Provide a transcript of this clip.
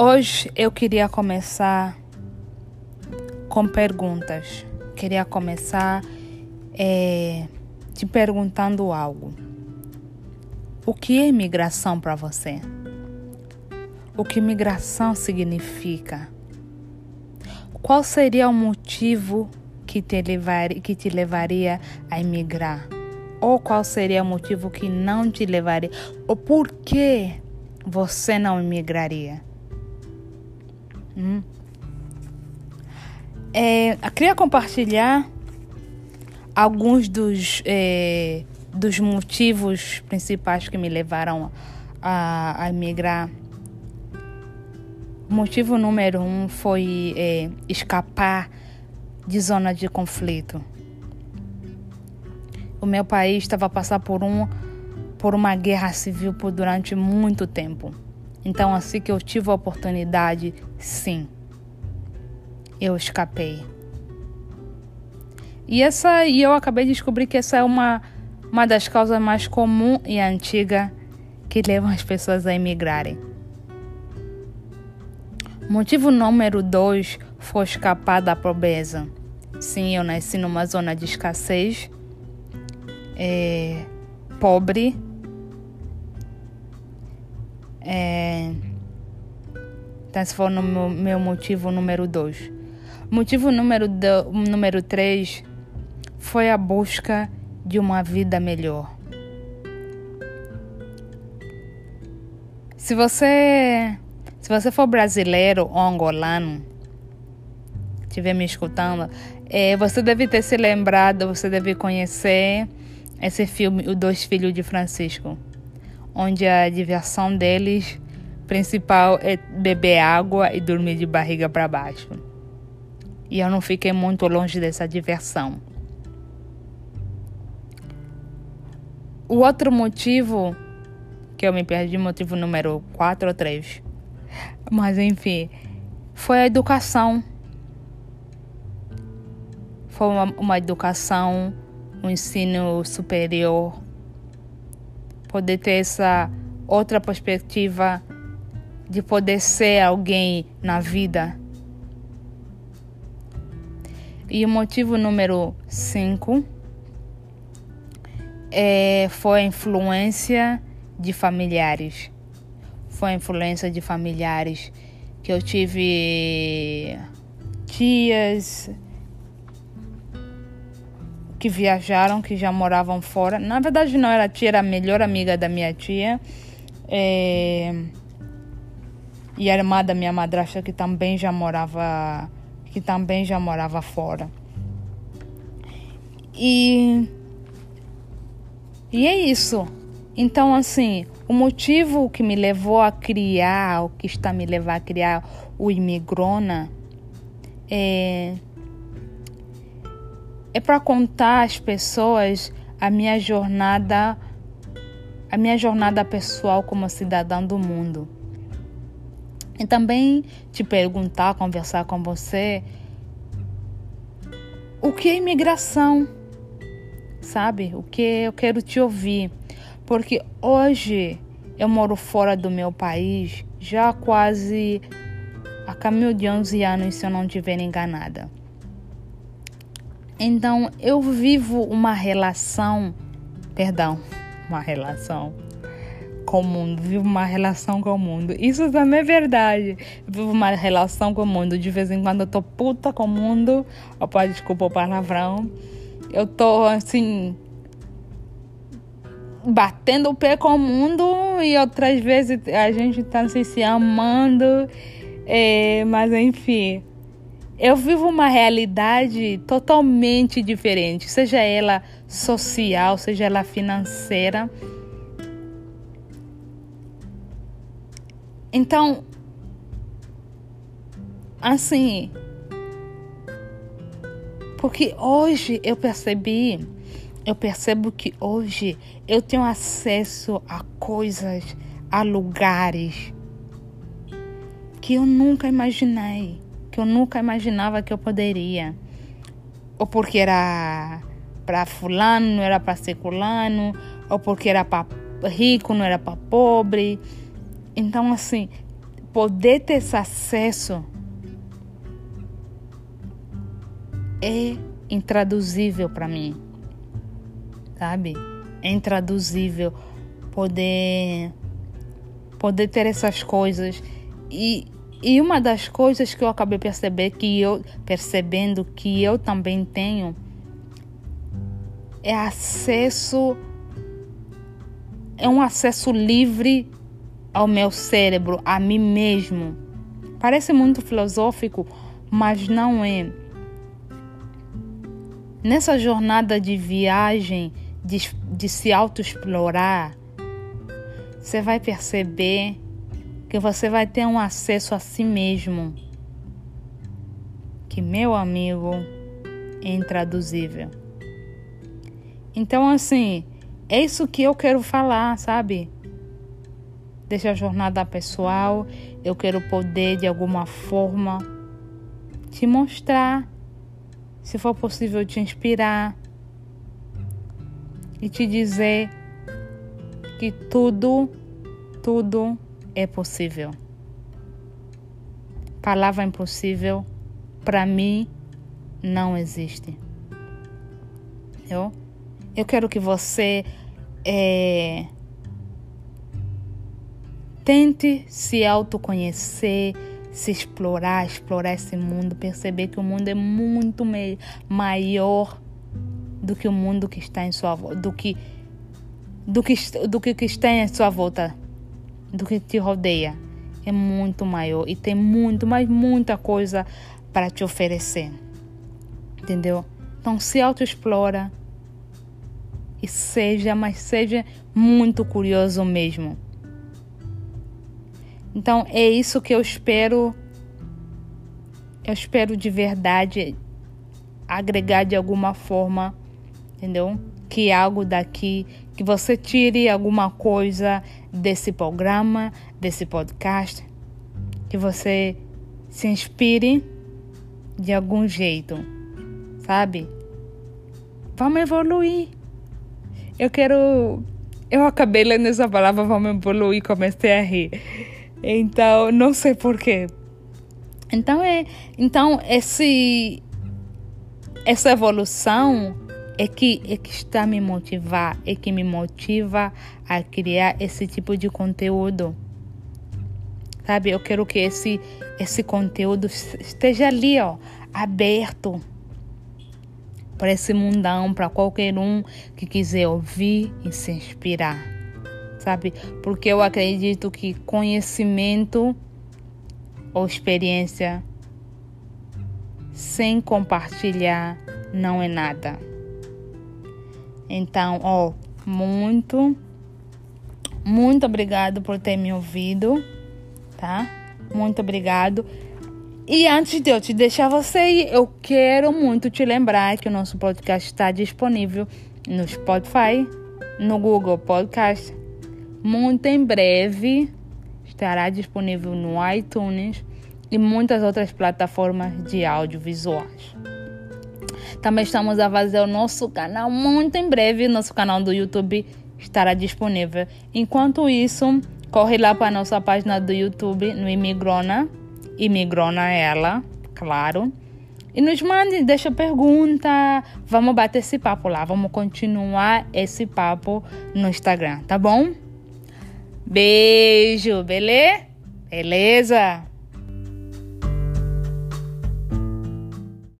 Hoje eu queria começar com perguntas. Queria começar é, te perguntando algo. O que é imigração para você? O que imigração significa? Qual seria o motivo que te, levar, que te levaria a emigrar? Ou qual seria o motivo que não te levaria? Ou por que você não emigraria? Hum. É, queria compartilhar alguns dos, é, dos motivos principais que me levaram a, a emigrar. Motivo número um foi é, escapar de zona de conflito. O meu país estava a passar por, um, por uma guerra civil por durante muito tempo. Então, assim que eu tive a oportunidade, sim, eu escapei. E essa e eu acabei de descobrir que essa é uma uma das causas mais comuns e antigas que levam as pessoas a emigrarem. Motivo número dois foi escapar da pobreza. Sim, eu nasci numa zona de escassez, é, pobre, é, então, esse foi o meu, meu motivo número dois. Motivo número, do, número três foi a busca de uma vida melhor. Se você, se você for brasileiro ou angolano, estiver me escutando, é, você deve ter se lembrado, você deve conhecer esse filme, Os Dois Filhos de Francisco onde a diversão deles principal é beber água e dormir de barriga para baixo. E eu não fiquei muito longe dessa diversão. O outro motivo, que eu me perdi, motivo número 4 ou 3, mas enfim, foi a educação. Foi uma, uma educação, um ensino superior poder ter essa outra perspectiva de poder ser alguém na vida. E o motivo número 5 é, foi a influência de familiares. Foi a influência de familiares que eu tive tias, que viajaram, que já moravam fora. Na verdade, não era tia, era a melhor amiga da minha tia. É... E a irmã da minha madrasta que também já morava, que também já morava fora. E e é isso. Então, assim, o motivo que me levou a criar, o que está me levando a criar o Imigrona, é é para contar às pessoas a minha jornada, a minha jornada pessoal como cidadã do mundo. E também te perguntar, conversar com você o que é imigração, sabe? O que eu quero te ouvir, porque hoje eu moro fora do meu país já quase a caminho de 11 anos, se eu não estiver enganada. Então eu vivo uma relação, perdão, uma relação com o mundo, vivo uma relação com o mundo. Isso também é verdade. vivo uma relação com o mundo. De vez em quando eu tô puta com o mundo. Opa, desculpa o palavrão. Eu tô assim. Batendo o pé com o mundo e outras vezes a gente tá assim, se amando. É, mas enfim, eu vivo uma realidade totalmente diferente, seja ela social, seja ela financeira. Então, assim, porque hoje eu percebi, eu percebo que hoje eu tenho acesso a coisas, a lugares que eu nunca imaginei que eu nunca imaginava que eu poderia. Ou porque era para fulano, não era para seculano, ou porque era para rico, não era para pobre. Então, assim, poder ter esse acesso é intraduzível para mim, sabe? É intraduzível poder poder ter essas coisas e e uma das coisas que eu acabei perceber que eu percebendo que eu também tenho é acesso é um acesso livre ao meu cérebro, a mim mesmo. Parece muito filosófico, mas não é. Nessa jornada de viagem, de, de se autoexplorar, você vai perceber que você vai ter um acesso a si mesmo. Que, meu amigo, é intraduzível. Então, assim, é isso que eu quero falar, sabe? Deixa a jornada pessoal, eu quero poder de alguma forma te mostrar, se for possível te inspirar e te dizer que tudo, tudo é possível. Palavra impossível para mim não existe. Eu, eu quero que você é, tente se autoconhecer, se explorar, explorar esse mundo, perceber que o mundo é muito maior do que o mundo que está em sua volta, do que do que do que está em sua volta, do que te rodeia. É muito maior e tem muito, mas muita coisa para te oferecer. Entendeu? Então se autoexplora, e seja, mas seja muito curioso mesmo. Então é isso que eu espero. Eu espero de verdade agregar de alguma forma, entendeu? Que algo daqui, que você tire alguma coisa desse programa, desse podcast, que você se inspire de algum jeito, sabe? Vamos evoluir. Eu quero. Eu acabei lendo essa palavra, vamos evoluir, comecei a rir. Então, não sei porquê. Então, é, então esse, essa evolução é que, é que está me motivar, é que me motiva a criar esse tipo de conteúdo. Sabe, eu quero que esse, esse conteúdo esteja ali, ó, aberto para esse mundão, para qualquer um que quiser ouvir e se inspirar, sabe? Porque eu acredito que conhecimento ou experiência sem compartilhar não é nada. Então, ó, muito, muito obrigado por ter me ouvido, tá? Muito obrigado. E antes de eu te deixar você ir, eu quero muito te lembrar que o nosso podcast está disponível no Spotify, no Google Podcast. Muito em breve estará disponível no iTunes e muitas outras plataformas de audiovisuais. Também estamos a fazer o nosso canal muito em breve. Nosso canal do YouTube estará disponível. Enquanto isso, corre lá para a nossa página do YouTube no Imigrona imigrona ela, claro. E nos mande, deixa pergunta. Vamos bater esse papo lá. Vamos continuar esse papo no Instagram, tá bom? Beijo, beleza? Beleza?